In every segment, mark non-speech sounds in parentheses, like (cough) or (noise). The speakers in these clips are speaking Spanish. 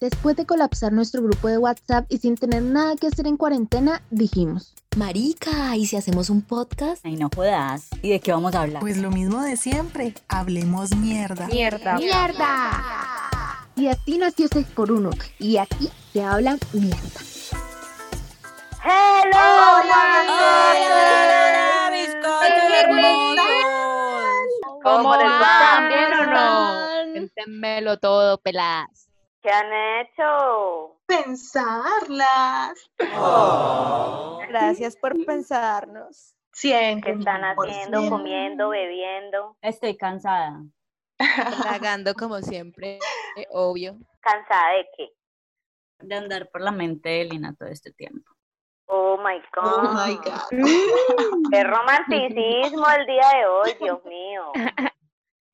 Después de colapsar nuestro grupo de WhatsApp y sin tener nada que hacer en cuarentena, dijimos, Marica, ¿y si hacemos un podcast? Ay, no jodas. ¿Y de qué vamos a hablar? Pues lo mismo de siempre, hablemos mierda. Mierda. ¡Mierda! Y así nació 6 por 1 y aquí se habla mierda. ¡Hello! ¡Hola, hermosos! ¿Cómo les va? ¿Bien o no? Cuéntenmelo todo, peladas. ¿Qué han hecho? Pensarlas. Gracias por pensarnos. ¿Qué Siempre. están por haciendo? siempre. ¿Comiendo? ¿Bebiendo? Estoy cansada. Tragando como siempre, eh, obvio. ¿Cansada de qué? de andar por la mente de Lina todo este tiempo. Oh my Oh god. my God. Qué romanticismo el día de hoy, Dios mío. (laughs)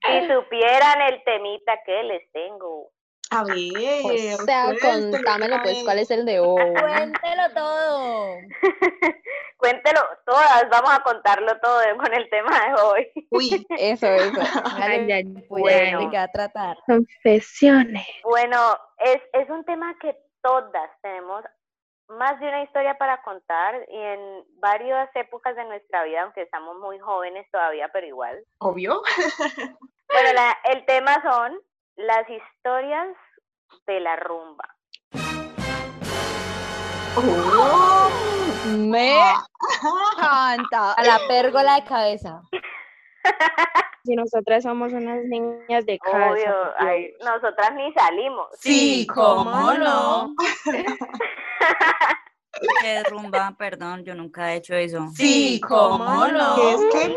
Si supieran el temita que les tengo. A ver. O sea, contámelo pues. ¿cuál es el de hoy? Cuéntelo todo. (laughs) Cuéntelo todas, vamos a contarlo todo con el tema de hoy. Uy, Eso, eso. (laughs) Ay, ay, Bueno. ¿De qué va a tratar? Confesiones. Bueno, es, es un tema que todas tenemos más de una historia para contar y en varias épocas de nuestra vida, aunque estamos muy jóvenes todavía, pero igual. obvio. (laughs) Bueno, la- el tema son las historias de la rumba. Oh. Me encanta. A la pérgola de cabeza. (laughs) Si nosotras somos unas niñas de casa. Obvio, ay, nosotras ni salimos. Sí, ¿cómo no? (laughs) (laughs) ¿Qué rumba? Perdón, yo nunca he hecho eso. Sí, ¿cómo no? ¿Qué es que?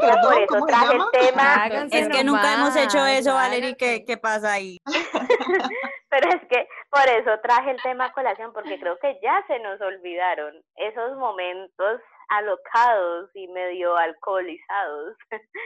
Por Perdón, tema, Háganse (laughs) Es que nunca hemos hecho eso, Valerie. ¿Qué, ¿Qué pasa ahí? (laughs) pero es que por eso traje el tema a colación, porque creo que ya se nos olvidaron esos momentos alocados y medio alcoholizados.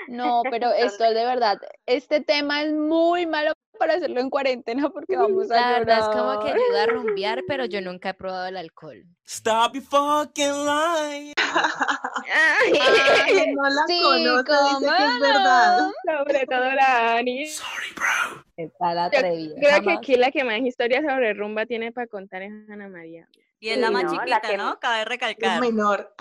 No, pero (laughs) esto es de verdad, este tema es muy malo para hacerlo en cuarentena porque vamos a La verdad es como que ayuda a rumbear, pero yo (laughs) nunca he probado el alcohol. Stop your fucking lying. Ah, (laughs) (laughs) no la Sí, conoce, dice que es ¿cómo verdad. Sobre todo la Ani. Sorry, bro. Está la Yo atrevida. Creo que Jamás. aquí la que más historias sobre rumba tiene para contar es Ana María. Y es la Sí, más ¿no? La chiquita, que- ¿no? Cabe Es recalcar. menor.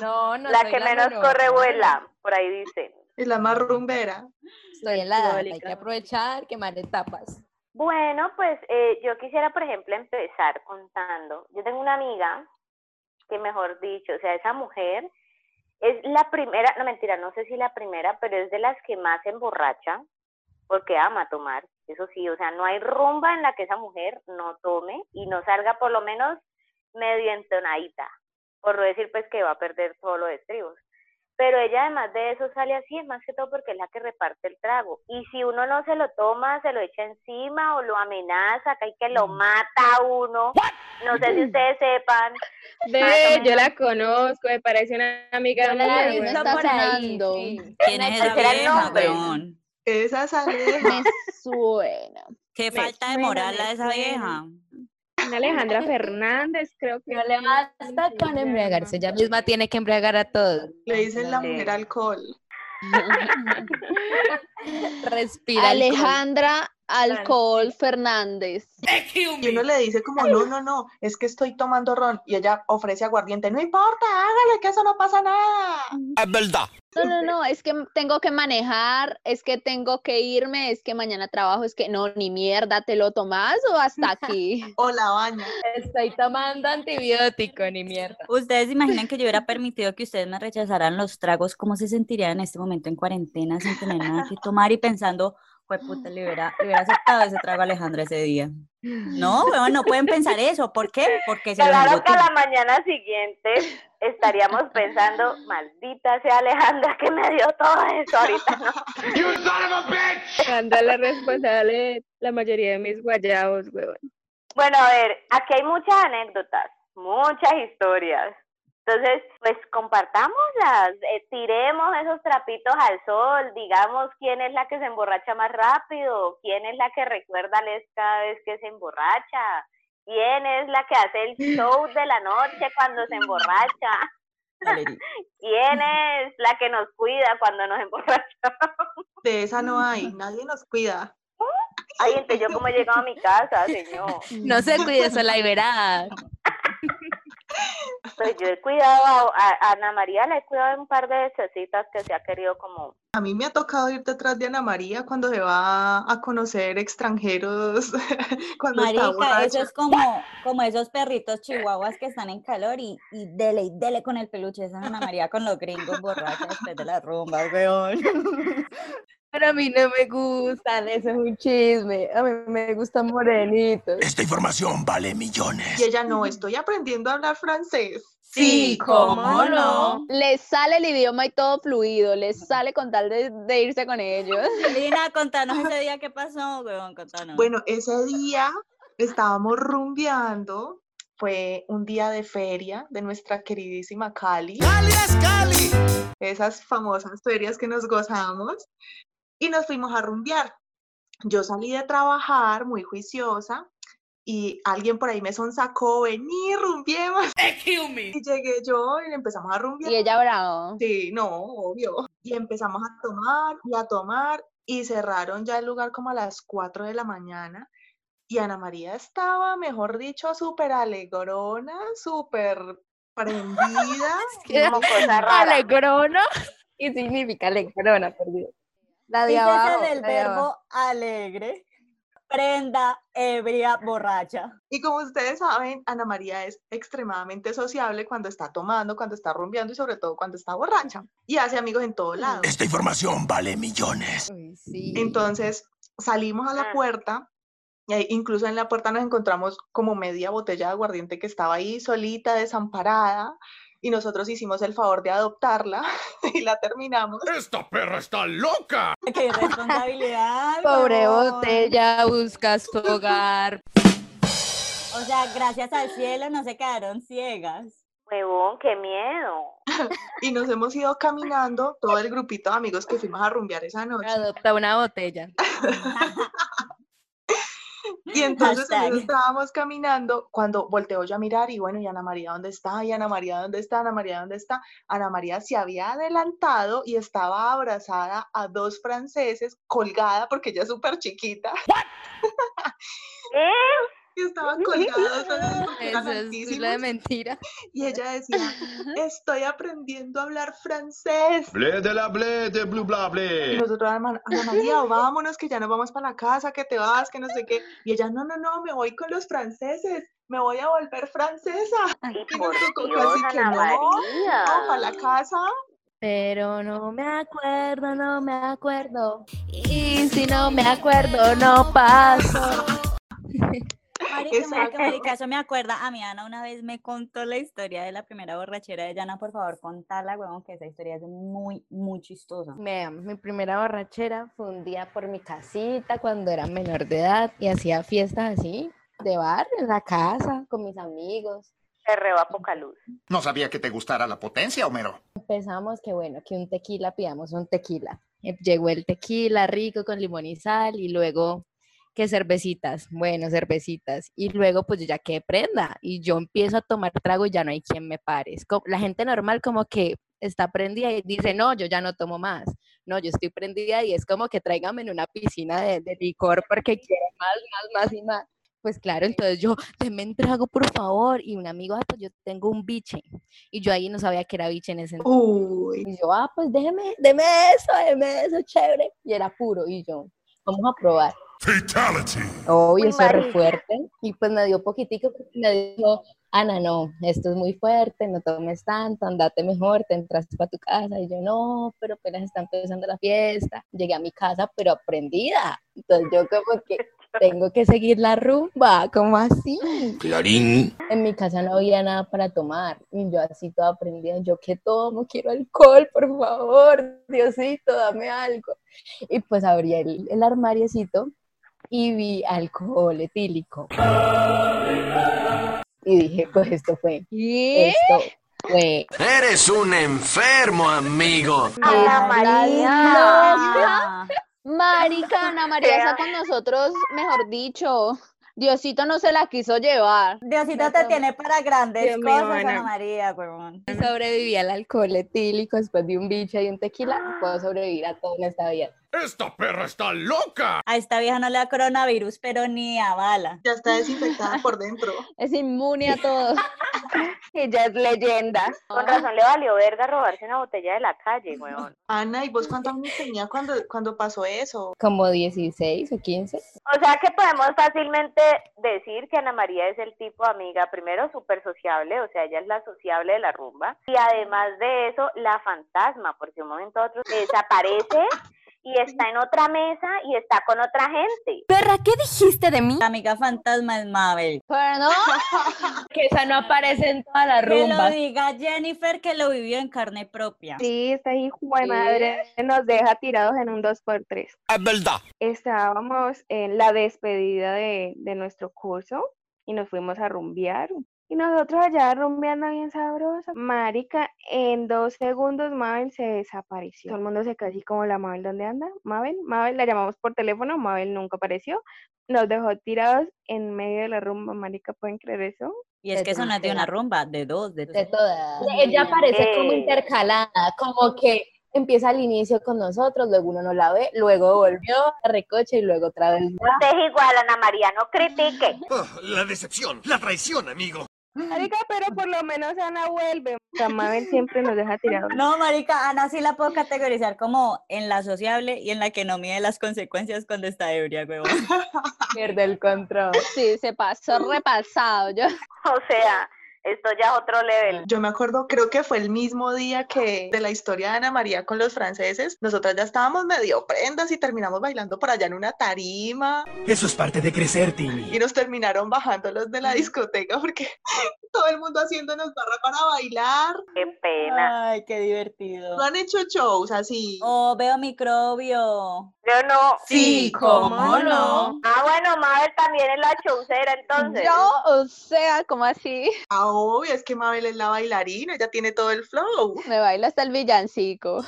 No, no la soy que menos menor. corre vuela, por ahí dice. Es la más rumbera. Estoy edad, hay que aprovechar, quemar etapas. Bueno, pues eh, yo quisiera, por ejemplo, empezar contando. Yo tengo una amiga que, mejor dicho, o sea, esa mujer es la primera, no mentira, no sé si la primera, pero es de las que más se emborracha porque ama tomar. Eso sí, o sea, no hay rumba en la que esa mujer no tome y no salga por lo menos medio entonadita, por no decir pues que va a perder todos los estribos. Pero ella además de eso sale así, es más que todo porque es la que reparte el trago. Y si uno no se lo toma, se lo echa encima o lo amenaza, que hay que lo mata a uno. No sé si ustedes sepan. Ve, yo la conozco, me parece una amiga muy la he visto por ahí, sí. ¿Quién es esa vieja? Esa sale. Me suena. ¿Qué Me falta de moral a esa vieja? Alejandra (laughs) Fernández, creo que. No le basta con embriagarse, ella misma tiene que embriagar a todos. Le dicen la mujer alcohol. (laughs) Respira. alcohol. Alejandra Alcohol Fernández. Y uno le dice como, no, no, no, es que estoy tomando ron. Y ella ofrece aguardiente. No importa, hágale, que eso no pasa nada. Es verdad. No, no, no, es que tengo que manejar, es que tengo que irme, es que mañana trabajo, es que no, ni mierda, ¿te lo tomas o hasta aquí? (laughs) O la baña. Estoy tomando antibiótico, ni mierda. ¿Ustedes se imaginan que yo hubiera permitido que ustedes me rechazaran los tragos? ¿Cómo se sentiría en este momento en cuarentena sin tener nada que tomar y pensando, pues puta, le hubiera, le hubiera aceptado ese trago a Alejandra ese día? No, (laughs) weón, no pueden pensar eso. ¿Por qué? Porque se Claro que a la mañana siguiente estaríamos pensando, maldita sea Alejandra que me dio todo eso ahorita, ¿no? (laughs) Anda la responsable de la mayoría de mis guayabos, huevón. Bueno, a ver, aquí hay muchas anécdotas, muchas historias. Entonces, pues compartámoslas, eh, tiremos esos trapitos al sol, digamos quién es la que se emborracha más rápido, quién es la que recuerda a Les cada vez que se emborracha, quién es la que hace el (laughs) show de la noche cuando se emborracha, (laughs) (laughs) quién es la que nos cuida cuando nos emborrachamos. De esa no hay, nadie nos cuida. Ay, entonces yo como he llegado a mi casa, señor. No se cuide, sola y verás. Pues yo he cuidado a, a Ana María, la he cuidado en un par de vecesitas que se ha querido como... A mí me ha tocado ir detrás de Ana María cuando se va a conocer extranjeros, (laughs) cuando Marica, eso es como, como esos perritos chihuahuas que están en calor y, y dele y dele con el peluche. Esa es Ana María con los gringos borrachos después de la rumba, weón. (laughs) Pero a mí no me gustan, eso es un chisme. A mí me gustan morenitos. Esta información vale millones. Y ella no, estoy aprendiendo a hablar francés. Sí, ¿cómo no? Les sale el idioma y todo fluido, les sale con tal de, de irse con ellos. Lina, contanos ese día qué pasó, weón, contanos. Bueno, ese día estábamos rumbeando, fue un día de feria de nuestra queridísima Cali. ¡Cali es Cali! esas famosas ferias que nos gozamos y nos fuimos a rumbear. Yo salí de trabajar muy juiciosa y alguien por ahí me sonsacó, vení, rumbiemos. Y llegué yo y empezamos a rumbear. Y ella bravo. Sí, no, obvio. Y empezamos a tomar y a tomar y cerraron ya el lugar como a las 4 de la mañana. Y Ana María estaba, mejor dicho, súper alegrona, súper (laughs) prendida. Cosa rara. Alegrona. Y significa alegrona, perdido. La de abajo. del la de abajo. verbo alegre, prenda, ebria, borracha. Y como ustedes saben, Ana María es extremadamente sociable cuando está tomando, cuando está rumbeando y sobre todo cuando está borracha. Y hace amigos en todo lado. Esta información vale millones. Uy, sí. Entonces salimos a la Ah. puerta, e incluso en la puerta nos encontramos como media botella de aguardiente que estaba ahí solita, desamparada, y nosotros hicimos el favor de adoptarla (laughs) y la terminamos. ¡Esta perra está loca! ¡Qué irresponsabilidad! Pobre botella, buscas tu hogar. O sea, gracias al cielo no se quedaron ciegas. Huevón, qué miedo. (laughs) Y nos hemos ido caminando, todo el grupito de amigos que fuimos a rumbear esa noche. Adopta una botella. (laughs) Y entonces estábamos caminando cuando volteo yo a mirar y bueno, ¿y Ana María dónde está? ¿Y Ana María dónde está? ¿Ana María dónde está? Ana María se había adelantado y estaba abrazada a dos franceses, colgada porque ella es súper chiquita. (laughs) ¿Eh? Y estaban (laughs) colgados Eso es de mentira. (laughs) Y ella decía, estoy aprendiendo a hablar francés. Blé de la blé de blue bla Y blé. nosotros, Ana María, (laughs) vámonos, que ya nos vamos para la casa, que te vas, que no sé qué. Y ella, no, no, no, me voy con los franceses, me voy a volver francesa. Y Y por nos tocó Dios, casi que no, no, para la casa. Pero no me acuerdo, no me acuerdo. Y si no me acuerdo, no paso. Marica, Exacto. marica, marica, eso me acuerda. A mi Ana una vez me contó la historia de la primera borrachera de Yana. Por favor, contala, huevón, que esa historia es muy, muy chistosa. Vean, mi primera borrachera fue un día por mi casita cuando era menor de edad y hacía fiestas así, de bar, en la casa, con mis amigos. Perreo a poca luz. No sabía que te gustara la potencia, Homero. Empezamos que bueno, que un tequila, pidamos un tequila. Llegó el tequila rico con limón y sal y luego que cervecitas, bueno, cervecitas. Y luego pues yo ya quedé prenda y yo empiezo a tomar trago y ya no hay quien me pare. Como- la gente normal como que está prendida y dice, no, yo ya no tomo más. No, yo estoy prendida y es como que tráigame en una piscina de, de licor porque quiero más, más, más y más. Pues claro, entonces yo, denme un trago, por favor. Y un amigo, ah, pues yo tengo un biche. Y yo ahí no sabía que era biche en ese entonces. Uy, Y yo, ah, pues déjeme, deme eso, deme eso, chévere. Y era puro. Y yo, vamos a probar. Fatality. Eso es re fuerte. Y pues me dio poquitico porque me dijo, Ana, no, esto es muy fuerte, no tomes tanto, andate mejor, te entras para tu casa. Y yo, no, pero apenas está empezando la fiesta. Llegué a mi casa, pero aprendida. Entonces yo como que tengo que seguir la rumba, como así? Clarín. En mi casa no había nada para tomar y yo así toda aprendida, yo que tomo, quiero alcohol, por favor, Diosito, dame algo. Y pues abrí el, el armariecito y vi alcohol etílico. Y dije, pues esto fue, ¿Qué? esto fue. Eres un enfermo, amigo. Ana María. (laughs) Marica, Ana María está con nosotros, mejor dicho. Diosito no se la quiso llevar. Diosito te tiene para grandes Dios cosas, Ana Ana. María, huevón. Sobreviví al alcohol etílico después de un bicho y un tequila, puedo sobrevivir a todo en esta vida. ¡Esta perra está loca! A esta vieja no le da coronavirus, pero ni a bala. Ya está desinfectada por dentro. (laughs) Es inmune a todo. (laughs) Ella es leyenda. Con razón le valió verga robarse una botella de la calle, weón. Ana, ¿y vos cuántos años tenía cuando, cuando pasó eso? Como 16 o 15. O sea que podemos fácilmente decir que Ana María es el tipo de amiga, primero súper sociable, o sea, ella es la sociable de la rumba, y además de eso, la fantasma, porque de un momento a otro desaparece y está en otra mesa y está con otra gente. Perra, ¿qué dijiste de mí? La amiga fantasma es Mabel. Pero no, (laughs) Que esa no aparece en toda la Que lo diga Jennifer, que lo vivió en carne propia. Sí, esta hijo de madre nos deja tirados en un 2x3. Es verdad. Estábamos en la despedida de, de nuestro curso y nos fuimos a rumbear. Y nosotros allá rumbeando bien sabroso. Marica, en dos segundos Mabel se desapareció. Todo el mundo se quedó así como la Mabel, ¿dónde anda? Mabel, Mabel, la llamamos por teléfono, Mabel nunca apareció. Nos dejó tirados en medio de la rumba, Marica, ¿pueden creer eso? Y es que eso no es de una rumba, de dos, de De todas. Ella aparece como Eh. intercalada, como que empieza al inicio con nosotros, luego uno no la ve, luego volvió a recoche y luego otra vez. Usted es igual, Ana María, no critique. Oh, la decepción, la traición, amigo. Marica, (laughs) pero por lo menos Ana vuelve. Mabel siempre nos deja tirados. (laughs) No, marica, Ana sí la puedo categorizar como en la sociable y en la que no mide las consecuencias cuando está ebria, huevón. (laughs) Pierde el control. sí, se pasó repasado. Yo, O sea, esto ya es otro level. Yo me acuerdo, creo que fue el mismo día que de la historia de Ana María con los franceses, nosotras ya estábamos medio prendas y terminamos bailando por allá en una tarima Eso es parte de crecer, Timmy. y nos terminaron bajando los de la discoteca porque todo el mundo haciéndonos barra para bailar. Qué pena. Ay, qué divertido. No han hecho shows así. Oh, veo microbio. Yo no. Sí, ¿cómo no? Ah, bueno, Mabel también es la chaucera, entonces. yo, o sea, como así? Ah, obvio, es que Mabel es la bailarina, ella tiene todo el flow. Me baila hasta el villancico.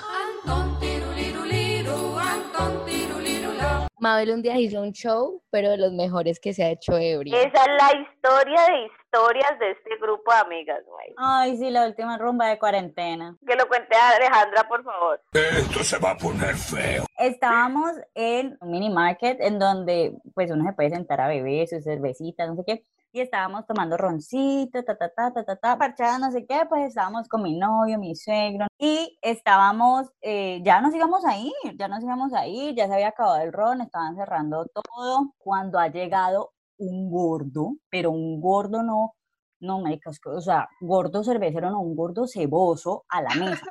Mabel un día hizo un show, pero de los mejores que se ha hecho ebria. Esa es la historia de historias de este grupo de amigas, güey. Ay, sí, la última rumba de cuarentena. Que lo cuente Alejandra, por favor. Esto se va a poner feo. Estábamos en un mini market en donde pues uno se puede sentar a beber sus cervecitas, no sé qué. Y estábamos tomando roncito, ta, ta, ta, ta, ta, ta, parchada, no sé qué, pues estábamos con mi novio, mi suegro, y estábamos, eh, ya nos íbamos a ir, ya nos íbamos a ir, ya se había acabado el ron, estaban cerrando todo, cuando ha llegado un gordo, pero un gordo no, no, marica, o sea, gordo cervecero, no, un gordo ceboso a la mesa.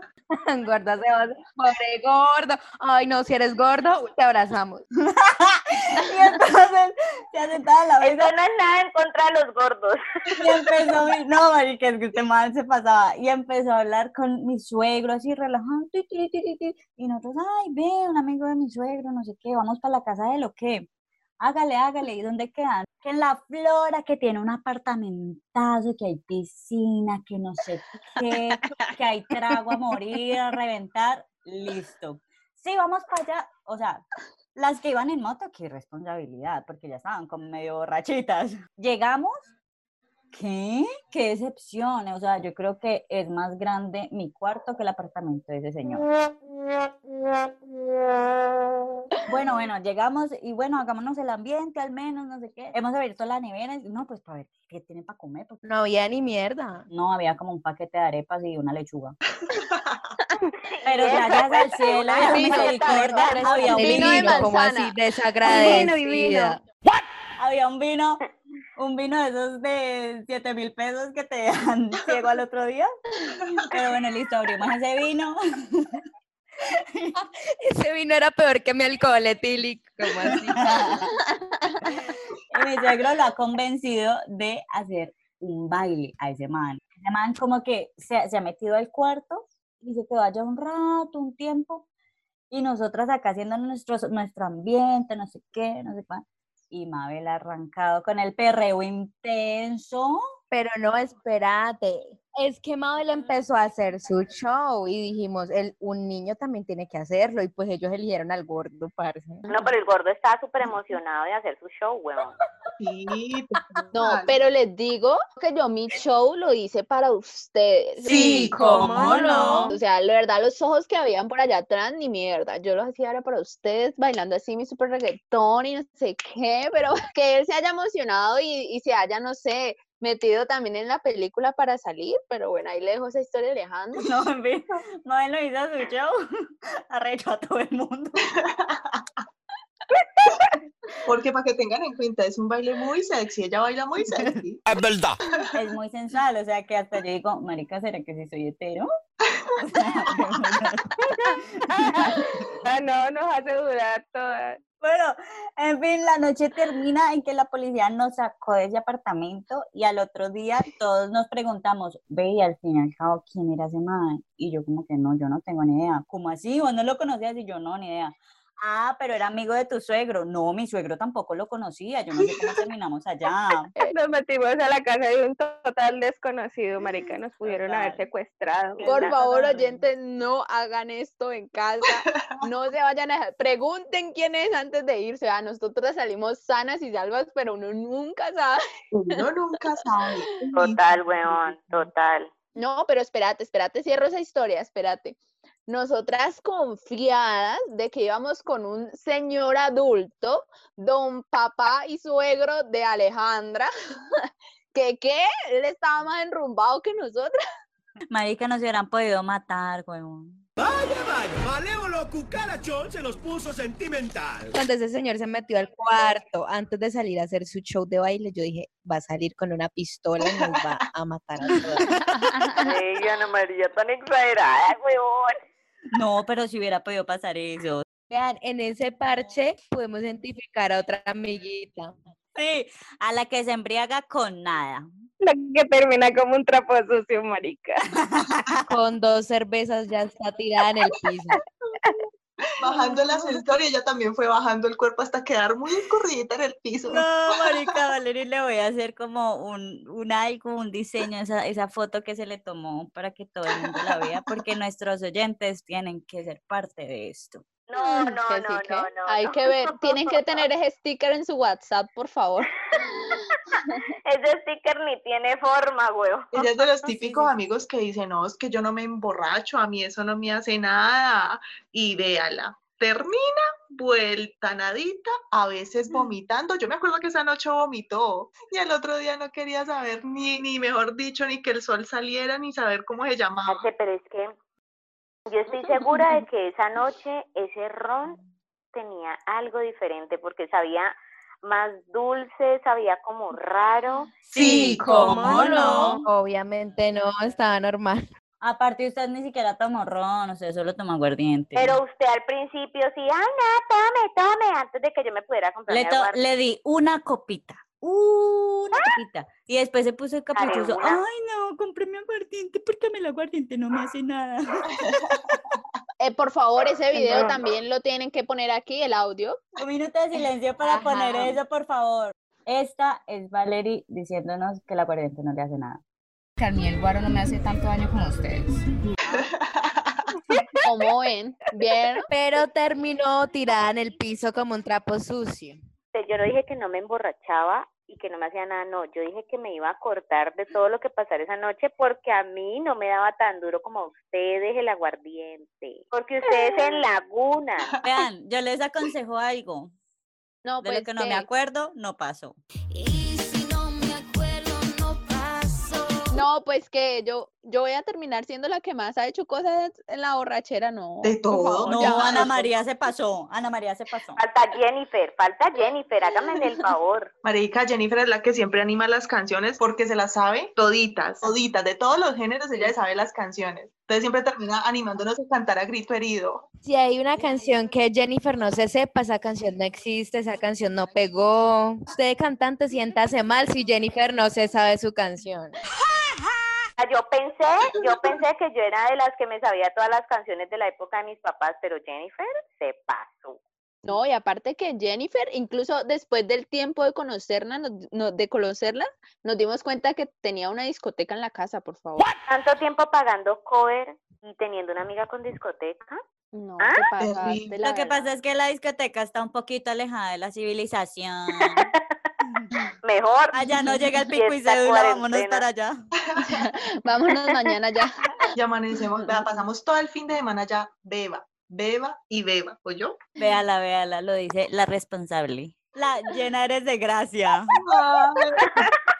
Gorda se va, pobre gordo. Ay, no, si eres gordo, te abrazamos. (laughs) y entonces se sentaba a la mesa Eso no es nada en contra de los gordos. Y empezó, no, marica, es que este mal se pasaba, y empezó a hablar con mi suegro, así ti, y nosotros, ay, ve, un amigo de mi suegro, no sé qué, vamos para la casa de lo que, hágale, hágale, ¿y dónde quedan? Que en la Flora, que tiene un apartamentazo, que hay piscina, que no sé qué, que hay trago a morir, a reventar, listo. Sí, vamos para allá, o sea, las que iban en moto, qué responsabilidad, porque ya estaban como medio borrachitas. Llegamos, ¿qué? Qué decepción, o sea, yo creo que es más grande mi cuarto que el apartamento de ese señor. Bueno, bueno, llegamos y bueno, hagámonos el ambiente al menos, no sé qué. Hemos abierto la nevera y no, pues para ver qué tiene para comer. porque No había ni mierda. no, había como un paquete de arepas y una lechuga. (laughs) Pero gracias al cielo y a misericordia había un Vino de vino. como así manzana. desagradecida. Había un vino, un vino de esos de 7 mil pesos que te dejan (laughs) ciego al otro día. Pero bueno, listo, abrimos (laughs) ese vino. (laughs) Ese vino era peor que mi alcohol etílico. como así? Y mi suegro lo ha convencido de hacer un baile a ese man. Ese man como que se, se ha metido al cuarto y se quedó allá un rato, un tiempo, y nosotras acá haciendo nuestro, nuestro ambiente, no sé qué, no sé cuál. Y Mabel ha arrancado con el perreo intenso. Pero no, espérate. Es que Mabel empezó a hacer su show y dijimos, el, un niño también tiene que hacerlo. Y pues ellos eligieron al gordo, parce. No, pero el gordo estaba súper emocionado de hacer su show, weón. Sí, No, total. pero les digo que yo mi show lo hice para ustedes. Sí, ¿cómo no? O sea, la verdad, los ojos que habían por allá atrás, ni mierda. Yo los hacía era para ustedes, bailando así mi super reggaetón y no sé qué, pero (laughs) que él se haya emocionado y, y se haya, no sé, metido también en la película para salir. Pero bueno, ahí le dejo esa historia (laughs) Alejandro. No, en fin, Mabel lo hizo su show, (laughs) arrechó a todo el mundo. (laughs) Porque para que tengan en cuenta, es un baile muy sexy, ella baila muy sexy. Es verdad. Es muy sensual, o sea que hasta yo digo, marica, ¿será que si soy hetero? O sea, Ah, no, nos hace dudar todas. En fin, la noche termina en que la policía nos sacó de ese apartamento y al otro día todos nos preguntamos, ve, y al fin y al cabo, ¿quién era ese man? Y yo como que no, yo no tengo ni idea. ¿Cómo así? ¿Vos no lo conocías? Y yo no, ni idea. Ah, pero era amigo de tu suegro. No, mi suegro tampoco lo conocía. Yo no sé cómo (laughs) terminamos allá. Nos metimos a la casa de un total desconocido, marica, nos (laughs) pudieron haber secuestrado. Por favor, oyentes, no hagan esto en casa. No se vayan a dejar. Pregunten quién es antes de irse. A nosotras salimos sanas y salvas, pero uno nunca sabe. Uno nunca sabe. (laughs) Total, weón, total. No, pero espérate, espérate, cierro esa historia, espérate. Nosotras confiadas de que íbamos con un señor adulto, don papá y suegro de Alejandra, (laughs) que qué, él estaba más enrumbado que nosotras. Marica, nos hubieran podido matar, huevón. Vaya, vaya, malévolo cucarachón se los puso sentimental. Cuando ese señor se metió al cuarto antes de salir a hacer su show de baile, yo dije, va a salir con una pistola y nos va a matar a todas. (laughs) Ey, Ana María, tan exagerada, weón. No, pero si hubiera podido pasar eso. Vean, en ese parche podemos identificar a otra amiguita. Sí, a la que se embriaga con nada. La que termina como un trapo sucio, marica. (laughs) Con dos cervezas ya está tirada en el piso. Bajando el ascensor y ella también fue bajando el cuerpo hasta quedar muy escurridita en el piso. No, marica, Valeria, le voy a hacer como un, un algo, un diseño, esa, esa foto que se le tomó para que todo el mundo la vea, porque nuestros oyentes tienen que ser parte de esto. No, Mm, no, que sí, no, que no, no. Hay no. que ver, (laughs) tienen que tener ese sticker en su WhatsApp, por favor. (laughs) Ese sticker ni tiene forma, weón. Ella es de los (laughs) típicos sí. amigos que dicen, no, es que yo no me emborracho, a mí eso no me hace nada. Y véala, termina vuelta nadita, a veces vomitando. Yo me acuerdo que esa noche vomitó y al otro día no quería saber ni, ni mejor dicho, ni que el sol saliera, ni saber cómo se llamaba. Pero es que yo estoy segura de que esa noche ese ron tenía algo diferente porque sabía más dulce, sabía como raro. Sí, ¿cómo no? Obviamente no, estaba normal. Aparte, usted ni siquiera tomó ron, o sea, solo tomó aguardiente. Pero usted al principio sí, ay, no, tome, tome, antes de que yo me pudiera comprar le, mi to- aguardiente. le di una copita. Una copita. Y después se puso el caprichoso. Ay, no, compré mi aguardiente porque a mí el aguardiente no me hace nada. (laughs) Eh, por favor, ese video No. también lo tienen que poner aquí, el audio. Un minuto de silencio para poner eso, por favor. Esta es Valerie diciéndonos que el aguardiente no le hace nada. Que a mí el guaro no me hace tanto daño como ustedes. (laughs) Como ven, ¿vieron? Pero terminó tirada en el piso como un trapo sucio. Yo no dije que no me emborrachaba y que no me hacía nada, no, yo dije que me iba a cortar de todo lo que pasara esa noche porque a mí no me daba tan duro como a ustedes el aguardiente, porque ustedes en (laughs) Laguna. Vean, yo les aconsejo algo. No, De pues lo que no me acuerdo, no pasó. No, pues que yo, yo voy a terminar siendo la que más ha hecho cosas en la borrachera, no. De todo, favor, No, ya. Ana María se pasó. Ana María se pasó. Falta Jennifer, falta Jennifer, hágame el (laughs) favor. Marica, Jennifer es la que siempre anima las canciones porque se las sabe toditas, toditas, de todos los géneros ella sabe las canciones. Entonces siempre termina animándonos a cantar a grito herido. Si hay una canción que Jennifer no se sepa, esa canción no existe, esa canción no pegó. Usted cantante siéntase mal si Jennifer no se sabe su canción. (laughs) Yo pensé, yo (laughs) pensé que yo era de las que me sabía todas las canciones de la época de mis papás, pero Jennifer se pasó. No, y aparte que Jennifer, incluso después del tiempo de conocerla, nos, no- de conocerla, nos dimos cuenta que tenía una discoteca en la casa, por favor. Tanto tiempo pagando cover y teniendo una amiga con discoteca. No, ¿Ah? te pasaste, Terrible. la Lo que pasa es que la discoteca está un poquito alejada de la civilización. (laughs) mejor. Allá no llega el Y pico y esta cédula, vámonos para allá. (laughs) Vámonos mañana ya. (laughs) Y amanecemos, vea, pasamos todo el fin de semana ya, beba, beba y beba, ¿o yo? Véala, véala, lo dice la responsable. La llena eres de gracia. (laughs)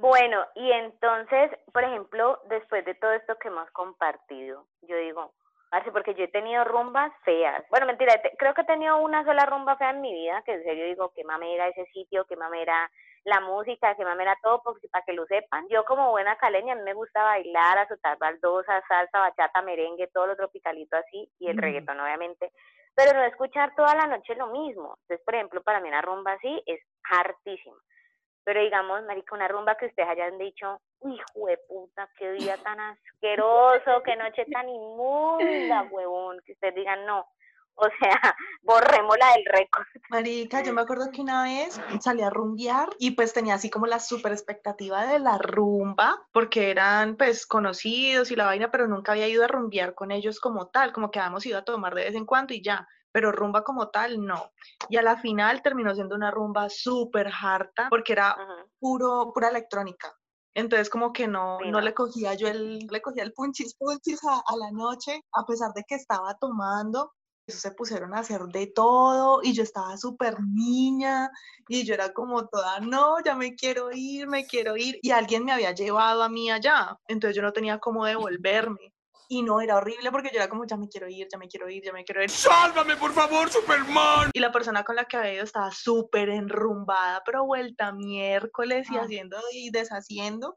Bueno, y entonces, por ejemplo, después de todo esto que hemos compartido, yo digo, parce, porque yo he tenido rumbas feas. Bueno, mentira, te- creo que he tenido una sola rumba fea en mi vida, que en serio digo, qué mamera ese sitio, qué mamera la música, qué mamera todo, porque para que lo sepan. Yo como buena caleña, a mí me gusta bailar, azotar baldosas, salsa, bachata, merengue, todo lo tropicalito así, y el Ujú. reggaetón obviamente, pero no escuchar toda la noche lo mismo. Entonces, por ejemplo, para mí una rumba así es hartísima. Pero digamos, marica, una rumba que ustedes hayan dicho, hijo de puta, qué día (laughs) tan asqueroso, qué noche tan inmunda, huevón, que ustedes digan no. O sea, (laughs) borrémosla del récord. Marica, yo me acuerdo que una vez salí a rumbear y pues tenía así como la super expectativa de la rumba, porque eran pues conocidos y la vaina, pero nunca había ido a rumbear con ellos como tal, como que habíamos ido a tomar de vez en cuando y ya, pero rumba como tal no. Y a la final terminó siendo una rumba súper harta, porque era Ujú. puro, pura electrónica. Entonces como que no no. le cogía yo el, le cogía el punchis punchis a, a la noche, a pesar de que estaba tomando, eso se pusieron a hacer de todo y yo estaba súper niña y yo era como toda, no, ya me quiero ir, me quiero ir y alguien me había llevado a mí allá, entonces yo no tenía cómo devolverme. Y no, era horrible porque yo era como, ya me quiero ir, ya me quiero ir, ya me quiero ir. ¡Sálvame, por favor, Superman! Y la persona con la que había ido estaba súper enrumbada, pero vuelta miércoles y Ah. haciendo y deshaciendo.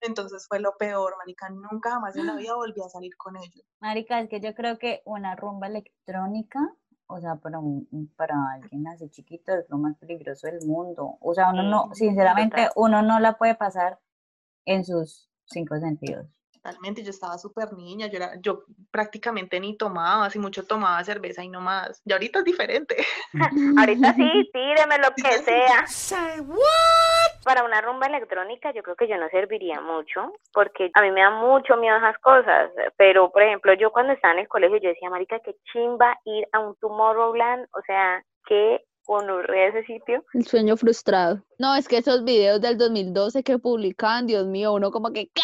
Entonces fue lo peor, marica. Nunca jamás en la (gasps) vida volví a salir con ellos. Marica, es que yo creo que una rumba electrónica, o sea, para, un- para alguien así chiquito es lo más peligroso del mundo. O sea, uno no, sinceramente, uno no la puede pasar en sus cinco sentidos. Totalmente, yo estaba súper niña, yo, era, yo prácticamente ni tomaba, así mucho tomaba cerveza y no más. Y ahorita es diferente. (laughs) Ahorita sí, (laughs) tíreme lo que sea. Say what? Para una rumba electrónica yo creo que yo no serviría mucho, porque a mí me da mucho miedo esas cosas, pero por ejemplo yo cuando estaba en el colegio yo decía, marica, qué chimba ir a un Tomorrowland, o sea, qué gonorrea ese sitio. El sueño frustrado. No, es que esos videos del 2012 que publicaban, Dios mío, uno como que, ¿qué?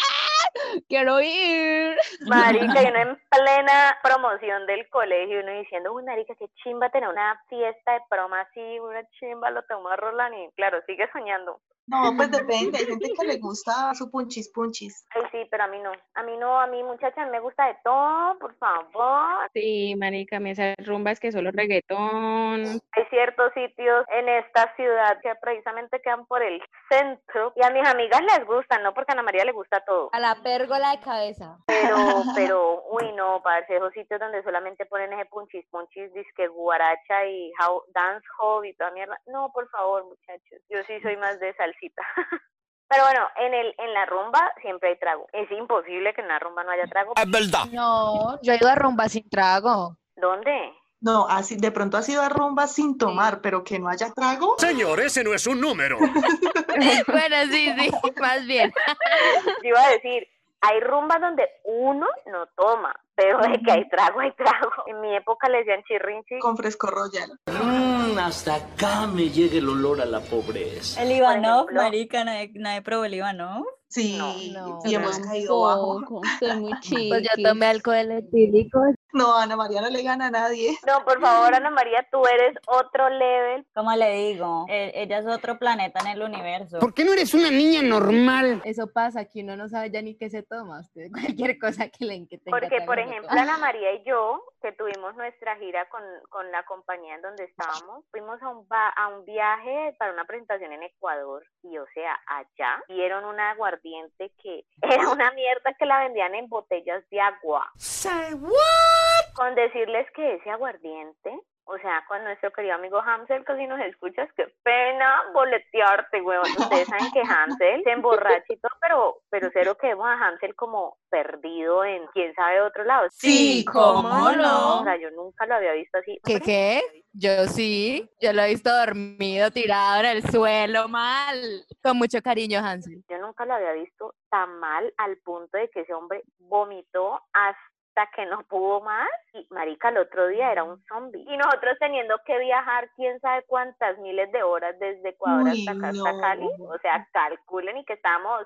Quiero ir. (laughs) Marica, y uno en plena promoción del colegio, uno diciendo, uy, marica, qué chimba tener una fiesta de prom así, una chimba lo Tomorrowland, y claro, sigue soñando. No, (laughs) pues depende, hay gente que le gusta su punchis punchis. Ay, sí, pero a mí no, a mí no, a mí muchacha, me gusta de todo, por favor. Sí, marica, a mí esas rumbas que solo reggaetón. Hay ciertos sitios en esta ciudad que precisamente quedan por el centro y a mis amigas les gustan, no porque a Ana María le gusta todo, A la pérgola de cabeza. pero, (laughs) pero, uy, no, parce, esos sitios donde solamente ponen ese punchis, punchis, disque guaracha y how, dance hall y toda mierda. No, por favor, muchachos, yo sí soy más de salsita. (laughs) Pero bueno, en el en la rumba siempre hay trago. Es imposible que en la rumba no haya trago. Es verdad. No, yo he ido a rumba sin trago. ¿Dónde? No, así, de pronto ha sido a rumba sin tomar, pero que no haya trago. Señor, ese no es un número. (laughs) bueno, sí, sí, más bien. (laughs) Yo iba a decir, hay rumbas donde uno no toma, pero de que hay trago, hay trago. En mi época le decían chirrinchi. Con fresco royal. Mmm, hasta acá me llega el olor a la pobreza. El Ivanov, marica, nadie, nadie probó el Ivanov. Sí, no, y hemos caído bajo. (laughs) Soy muy Pues yo tomé alcohol etílico. No, Ana María no le gana a nadie. No, por favor, Ana María, tú eres otro level. Como le digo, e- ella es otro planeta en el universo. ¿Por qué no eres una niña normal? Eso pasa, que uno no sabe ya ni qué se toma. Usted, (laughs) cualquier cosa que le que tenga Porque, por ejemplo. Ana María y yo, que tuvimos nuestra gira con, con la compañía en donde estábamos, fuimos a un, a un viaje para una presentación en Ecuador. Y, o sea, allá dieron un aguardiente que (laughs) era una mierda que la vendían en botellas de agua. Say what? Con decirles que ese aguardiente, o sea, con nuestro querido amigo Hansel, que si nos escuchas, qué pena boletearte, huevón. (laughs) Ustedes saben que Hansel se emborracha y todo, pero, pero cero que vemos a Hansel como perdido en quién sabe otro lado. Sí, ¿cómo no? O sea, yo nunca lo había visto así. ¿Qué qué? Yo sí, yo lo he visto dormido, tirado en el suelo, mal. Con mucho cariño, Hansel. Yo nunca lo había visto tan mal al punto de que ese hombre vomitó hasta hasta que no pudo más y marica el otro día era un zombie. Y nosotros teniendo que viajar quién sabe cuántas miles de horas desde Ecuador Uy, hasta acá hasta Cali, o sea, calculen y que estamos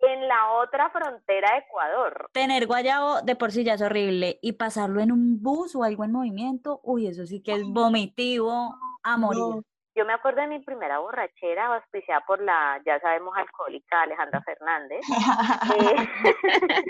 en la otra frontera de Ecuador. Tener guayabo de por sí ya es horrible y pasarlo en un bus o algo en movimiento, uy, eso sí que es vomitivo a morir. Yo me acuerdo de mi primera borrachera auspiciada por la, ya sabemos, alcohólica Alejandra Fernández, eh, (laughs)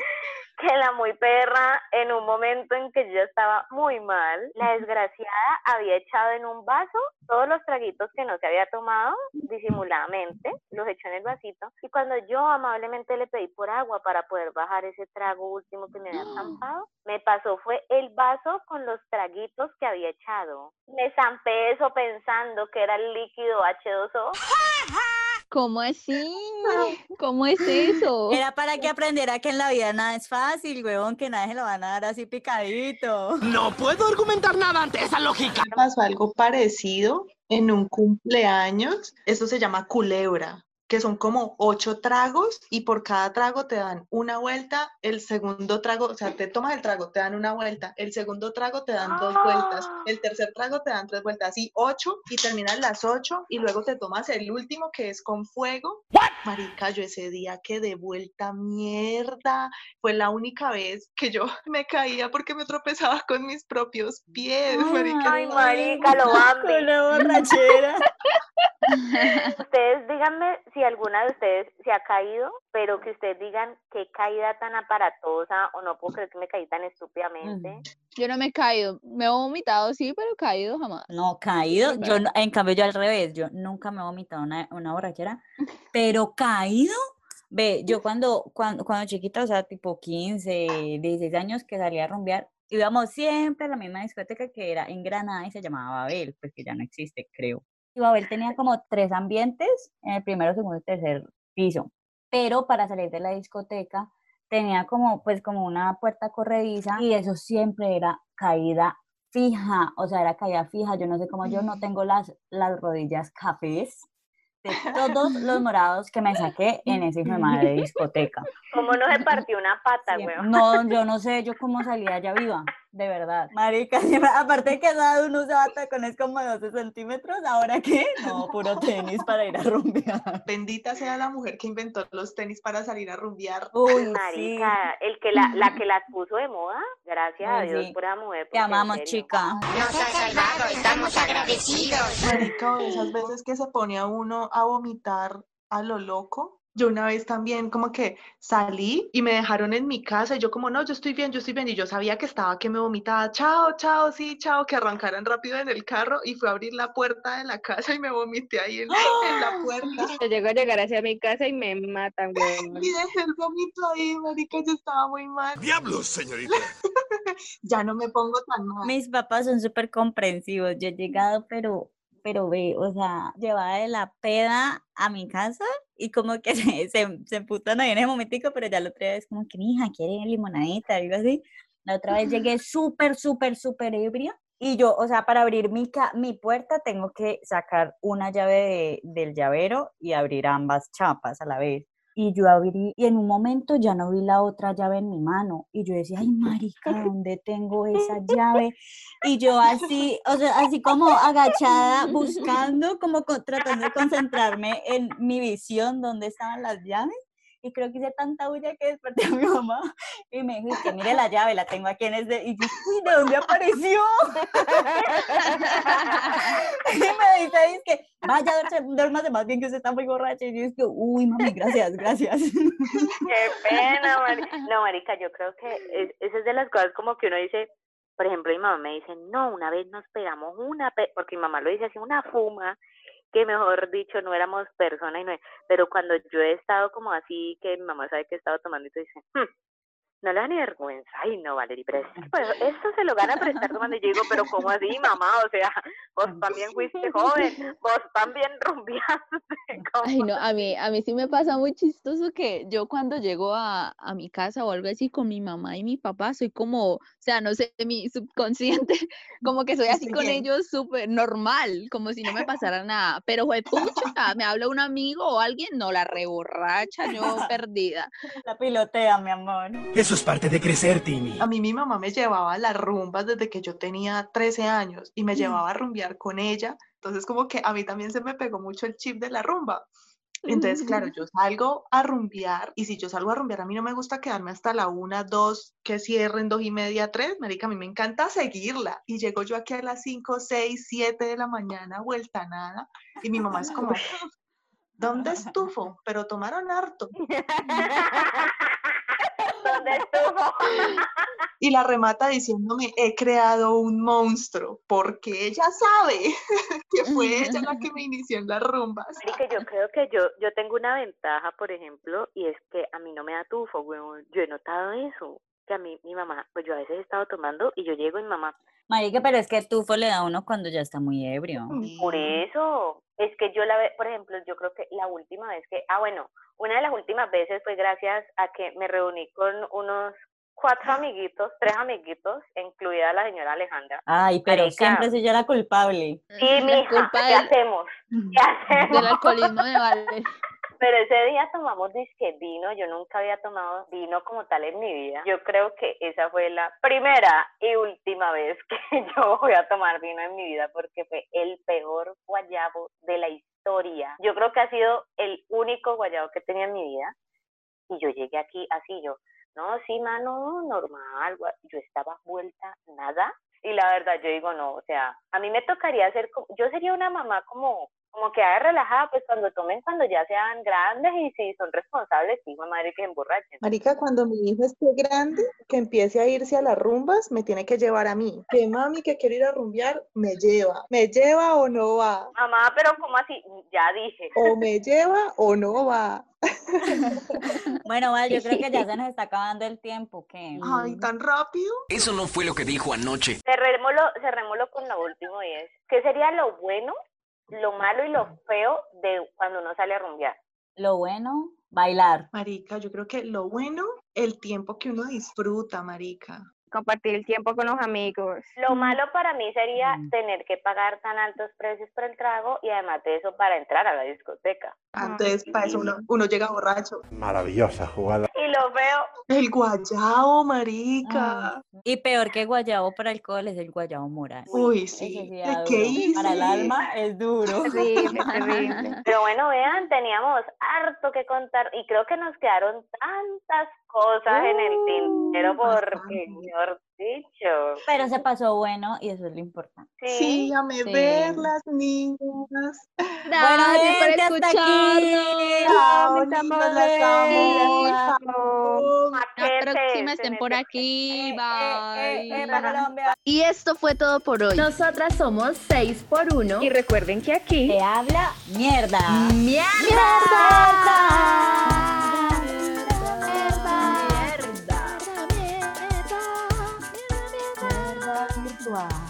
que la muy perra, en un momento en que yo estaba muy mal, la desgraciada había echado en un vaso todos los traguitos que no se había tomado disimuladamente, los echó en el vasito, y cuando yo amablemente le pedí por agua para poder bajar ese trago último que me había zampado, me pasó fue el vaso con los traguitos que había echado. Me zampé eso pensando que era el líquido H2O. ¿Cómo así? ¿Cómo es eso? Era para que aprendiera que en la vida nada es fácil, huevón, que nadie se lo van a dar así picadito. No puedo argumentar nada ante esa lógica. Pasó algo parecido en un cumpleaños. Esto se llama culebra, que son como ocho tragos y por cada trago te dan una vuelta. El segundo trago, o sea, te tomas el trago, te dan una vuelta. El segundo trago te dan dos vueltas. El tercer trago te dan tres vueltas. Así ocho y terminas las ocho y luego te tomas el último que es con fuego. Marica, yo ese día quedé vuelta mierda. Fue la única vez que yo (laughs) me caía porque me tropezaba con mis propios pies. Marica, Ay, marica, lo Bambi. Con la borrachera. (laughs) Ustedes díganme si alguna de ustedes se ha caído, pero que ustedes digan qué caída tan aparatosa o no puedo creer que me caí tan estúpidamente. Yo no me he caído. Me he vomitado, sí, pero caído jamás. No, caído, yo, en cambio yo al revés, yo nunca me he vomitado una, una borrachera, (laughs) pero caído, ve, yo cuando, cuando, cuando chiquita, o sea, tipo 15, 16 años que salía a rumbear, íbamos siempre a la misma discoteca que era en Granada y se llamaba Babel, pues que ya no existe, creo. Y Babel tenía como tres ambientes, en el primero, segundo y tercer piso, pero para salir de la discoteca tenía como, pues como una puerta corrediza y eso siempre era caída fija, o sea, era caída fija, yo no sé cómo yo no (laughs) tengo las, las rodillas cafés de todos (laughs) los morados que me saqué en ese hijo de madre discoteca. ¿Cómo no se partió una pata, weón? No, yo no (laughs) sé yo cómo salía allá viva, de verdad. Marica, (laughs) aparte de que edad uno usaba tacones como de 12 centímetros, ¿ahora qué? No, puro tenis para ir a rumbear. Bendita sea la mujer que inventó los tenis para salir a rumbear. Uy, sí. Marica, el que la, la que las puso de moda, gracias a Dios sí. por esa mujer. Te porque en amamos, serio. chica. Marica, esas veces que se pone a uno a vomitar a lo loco. Yo una vez también como que salí y me dejaron en mi casa y yo como, no, yo estoy bien, yo estoy bien. Y yo sabía que estaba que me vomitaba, chao, chao, sí, chao, que arrancaran rápido en el carro y fui a abrir la puerta de la casa y me vomité ahí en, en la puerta. Yo llego a llegar hacia mi casa y me matan, güey. (laughs) Y dejé el vómito ahí, marica, yo estaba muy mal. Diablos, señorita. (laughs) Ya no me pongo tan mal. Mis papás son súper comprensivos. Yo he llegado, pero, pero ve, o sea, llevada de la peda a mi casa y como que (laughs) se, se, se emputan ahí en ese momentico, pero ya la otra vez como que, mi hija, ¿quiere limonadita? Algo así. La otra vez llegué súper, súper, súper ebria. Y yo, o sea, para abrir mi, ca- mi puerta tengo que sacar una llave de- del llavero y abrir ambas chapas a la vez. Y yo abrí, y en un momento ya no vi la otra llave en mi mano. Y yo decía, ay, marica, ¿dónde tengo esa llave? Y yo así, o sea, así como agachada, buscando, como tratando de concentrarme en mi visión, dónde estaban las llaves. Y creo que hice tanta bulla que desperté a mi mamá (laughs) y me dijo, "Es que mire la llave, la tengo aquí en este. Y yo, ¿de dónde apareció? (laughs) y me dice, es que vaya, duérmase más bien que usted está muy borracha. Y yo es que, uy, mami, gracias, gracias. (laughs) Qué pena, marica. No, marica, yo creo que es, esa es de las cosas como que uno dice, por ejemplo, mi mamá me dice, no, una vez nos pegamos una, pe-", porque mi mamá lo dice así, una fuma, que mejor dicho, no éramos personas y no, pero cuando yo he estado como así, que mi mamá sabe que he estado tomando y tú dices, "Hmm, no le da ni vergüenza, ay no, Valerie, pero pues, (laughs) esto se lo gana por estar tomando y yo digo, pero ¿cómo así, mamá? O sea, vos también fuiste joven, vos también rumbeaste, (laughs) ¿cómo Ay, no, a mí, a mí sí me pasa muy chistoso que yo cuando llego a, a mi casa o algo así con mi mamá y mi papá, soy como, o sea, no sé, mi subconsciente, (laughs) como que soy así con Bien. ellos súper normal, como si no me pasara nada. Pero, fue pucha, me habla un amigo o alguien, no, la reborracha, yo perdida. La pilotea, mi amor. Eso Eso es parte de crecer, Timmy. A mí mi mamá me llevaba a las rumbas desde que yo tenía 13 años y me llevaba a rumbear con ella. Entonces como que a mí también se me pegó mucho el chip de la rumba. Entonces, claro, yo salgo a rumbear y si yo salgo a rumbear, a mí no me gusta quedarme hasta la una, dos, que cierren, dos y media, tres, marica, a mí me encanta seguirla. Y llego yo aquí a las cinco, seis, siete de la mañana, vuelta nada, y mi mamá es como, (laughs) ¿dónde estufo? Pero tomaron harto. (laughs) ¿Dónde estuvo? (laughs) Y la remata diciéndome, he creado un monstruo, porque ella sabe (laughs) que fue ella la que me (laughs) inició en las rumbas. Marica, yo creo que yo, yo tengo una ventaja, por ejemplo, y es que a mí no me da tufo, weón. Yo he notado eso. Que a mí, mi mamá, pues yo a veces he estado tomando y yo llego y mi mamá, Marica, pero es que el tufo le da a uno cuando ya está muy ebrio. por eso, es que yo la ve, por ejemplo, yo creo que la última vez que, ah, bueno, una de las últimas veces fue gracias a que me reuní con unos cuatro amiguitos, tres amiguitos, incluida la señora Alejandra. Ay, pero Marica. siempre soy yo la culpable. Sí, mija, culpa ¿qué del- hacemos? ¿Qué hacemos? Del alcoholismo de Vale. (laughs) Pero ese día tomamos disque vino, yo nunca había tomado vino como tal en mi vida. Yo creo que esa fue la primera y última vez (laughs) que yo voy a tomar vino en mi vida porque fue el peor guayabo de la historia. Yo creo que ha sido el único guayabo que tenía en mi vida y yo llegué aquí así yo, no, sí, mano, normal, yo estaba vuelta nada y la verdad yo digo, no, o sea, a mí me tocaría ser, como, yo sería una mamá como, como que haga relajada, pues cuando tomen, cuando ya sean grandes y si son responsables, sí, mamá, madre que se emborrachen. Marica, cuando mi hijo esté grande, que empiece a irse a las rumbas, me tiene que llevar a mí. Que mami que quiere ir a rumbear, me lleva. ¿Me lleva o no va? Mamá, pero ¿cómo así? Ya dije. O me lleva o no va. (laughs) Bueno, Val, yo creo que ya se (laughs) nos está acabando el tiempo, ¿qué? Ay, tan rápido. Eso no fue lo que dijo anoche. Cerrémoslo, cerrémoslo con lo último y es, ¿qué sería lo bueno, lo malo y lo feo de cuando uno sale a rumbear? Lo bueno, bailar. Marica, yo creo que lo bueno, el tiempo que uno disfruta, marica. Compartir el tiempo con los amigos. Lo malo para mí sería Mm. tener que pagar tan altos precios por el trago y además de eso para entrar a la discoteca. Antes, para eso uno, uno llega borracho. Maravillosa jugada. Y lo feo, El guayao, marica. Ah, Y peor que guayabo para alcohol es el guayabo moral. Uy, sí. sí ¿Qué duro. Para el hice? alma es duro. Terrible, terrible. pero bueno, vean, teníamos harto que contar y creo que nos quedaron tantas cosas en el tintero Uh, porque, bastante. mejor dicho, Pero se pasó bueno y eso es lo importante. sí. Sí, amé Sí. verlas, niñas. Gracias por gente, hasta aquí. escucharnos. La próxima estén por aquí. Bye. Y esto fue todo por hoy. Nosotras somos 6 por 1 Y recuerden que aquí Te habla mierda. ¡Mierda! Wow.